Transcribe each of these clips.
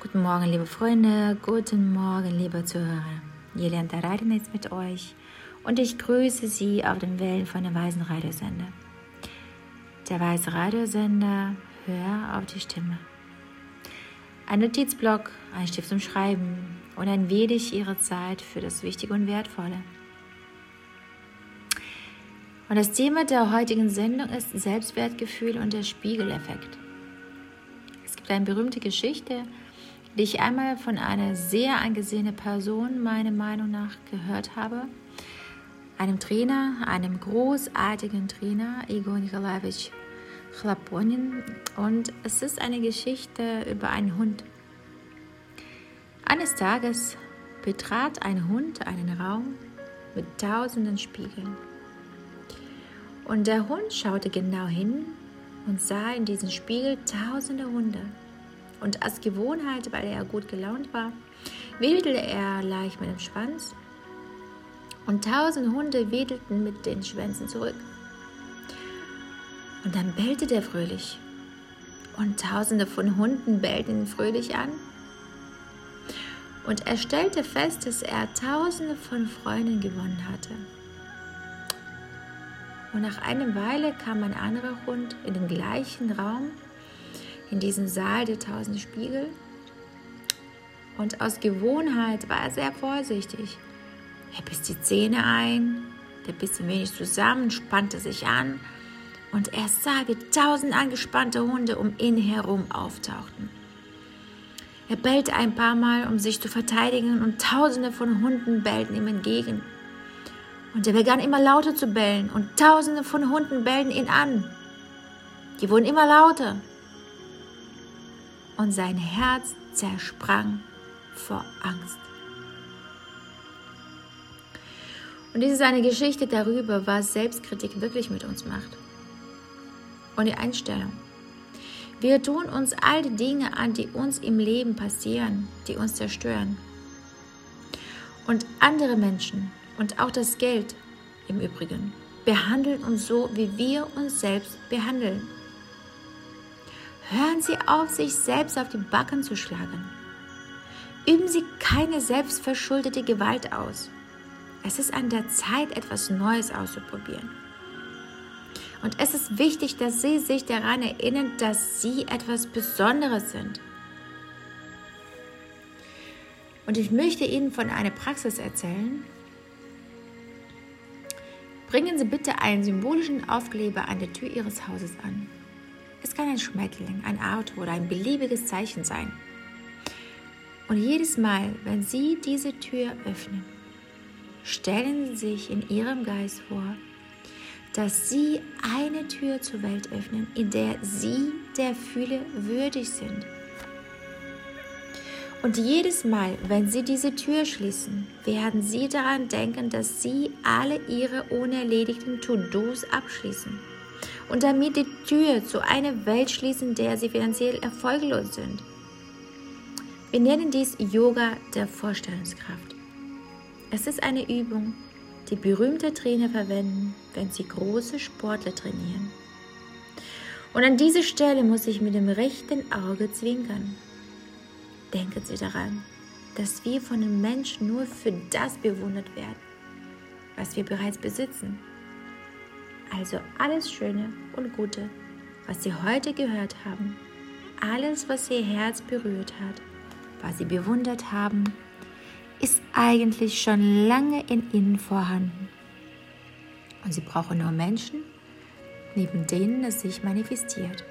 Guten Morgen, liebe Freunde, guten Morgen, liebe Zuhörer. Jelena Taradina ist mit euch und ich grüße Sie auf den Wellen von dem Weisen Radiosender. Der Weise Radiosender, hör auf die Stimme. Ein Notizblock, ein Stift zum Schreiben und ein wenig Ihre Zeit für das Wichtige und Wertvolle. Und das Thema der heutigen Sendung ist Selbstwertgefühl und der Spiegeleffekt. Es gibt eine berühmte Geschichte, die ich einmal von einer sehr angesehenen Person meiner Meinung nach gehört habe. Einem Trainer, einem großartigen Trainer, Igor Nikolajewitsch Chlaponin. Und es ist eine Geschichte über einen Hund. Eines Tages betrat ein Hund einen Raum mit tausenden Spiegeln. Und der Hund schaute genau hin und sah in diesen Spiegel tausende Hunde. Und als Gewohnheit, weil er gut gelaunt war, wedelte er leicht mit dem Schwanz und tausend Hunde wedelten mit den Schwänzen zurück. Und dann bellte der fröhlich und tausende von Hunden bellten ihn fröhlich an. Und er stellte fest, dass er tausende von Freunden gewonnen hatte. Und nach einer Weile kam ein anderer Hund in den gleichen Raum in diesem Saal der tausend Spiegel. Und aus Gewohnheit war er sehr vorsichtig. Er biss die Zähne ein, der biss ein wenig zusammen, spannte sich an und er sah, wie tausend angespannte Hunde um ihn herum auftauchten. Er bellte ein paar Mal, um sich zu verteidigen, und tausende von Hunden bellten ihm entgegen. Und er begann immer lauter zu bellen, und tausende von Hunden bellten ihn an. Die wurden immer lauter und sein Herz zersprang vor Angst. Und dies ist eine Geschichte darüber, was Selbstkritik wirklich mit uns macht. Und die Einstellung. Wir tun uns all die Dinge an, die uns im Leben passieren, die uns zerstören. Und andere Menschen und auch das Geld im Übrigen behandeln uns so, wie wir uns selbst behandeln. Hören Sie auf, sich selbst auf die Backen zu schlagen. Üben Sie keine selbstverschuldete Gewalt aus. Es ist an der Zeit, etwas Neues auszuprobieren. Und es ist wichtig, dass Sie sich daran erinnern, dass Sie etwas Besonderes sind. Und ich möchte Ihnen von einer Praxis erzählen. Bringen Sie bitte einen symbolischen Aufkleber an der Tür Ihres Hauses an. Es kann ein Schmetterling, ein Auto oder ein beliebiges Zeichen sein. Und jedes Mal, wenn Sie diese Tür öffnen, stellen Sie sich in Ihrem Geist vor, dass Sie eine Tür zur Welt öffnen, in der Sie der Fülle würdig sind. Und jedes Mal, wenn Sie diese Tür schließen, werden Sie daran denken, dass Sie alle Ihre unerledigten To-Dos abschließen und damit die Tür zu einer Welt schließen, der sie finanziell erfolglos sind. Wir nennen dies Yoga der Vorstellungskraft. Es ist eine Übung, die berühmte Trainer verwenden, wenn sie große Sportler trainieren. Und an dieser Stelle muss ich mit dem rechten Auge zwinkern. Denken Sie daran, dass wir von den Menschen nur für das bewundert werden, was wir bereits besitzen. Also alles Schöne und Gute, was Sie heute gehört haben, alles, was Ihr Herz berührt hat, was Sie bewundert haben, ist eigentlich schon lange in Ihnen vorhanden. Und Sie brauchen nur Menschen, neben denen es sich manifestiert.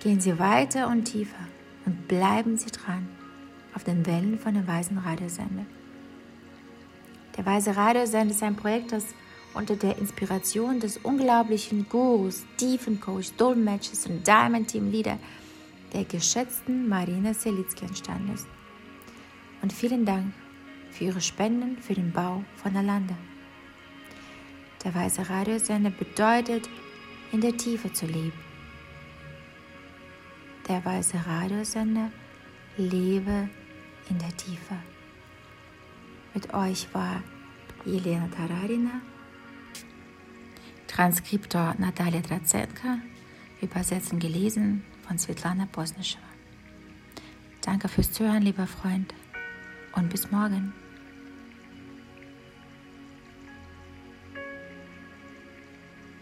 Gehen Sie weiter und tiefer und bleiben Sie dran auf den Wellen von der Weisen Radiosender. Der Weise Radiosender ist ein Projekt, das unter der Inspiration des unglaublichen Gurus, Tiefencoach, Dolmetschers und Diamond Team Leader der geschätzten Marina Selitzky entstanden ist. Und vielen Dank für Ihre Spenden für den Bau von Alanda. Der weiße Radiosender bedeutet, in der Tiefe zu leben. Der weiße Radiosender lebe in der Tiefe. Mit euch war Jelena Tararina Transkriptor Natalia Drazenka, übersetzen gelesen von Svetlana Bosnischewa. Danke fürs Zuhören, lieber Freund. Und bis morgen.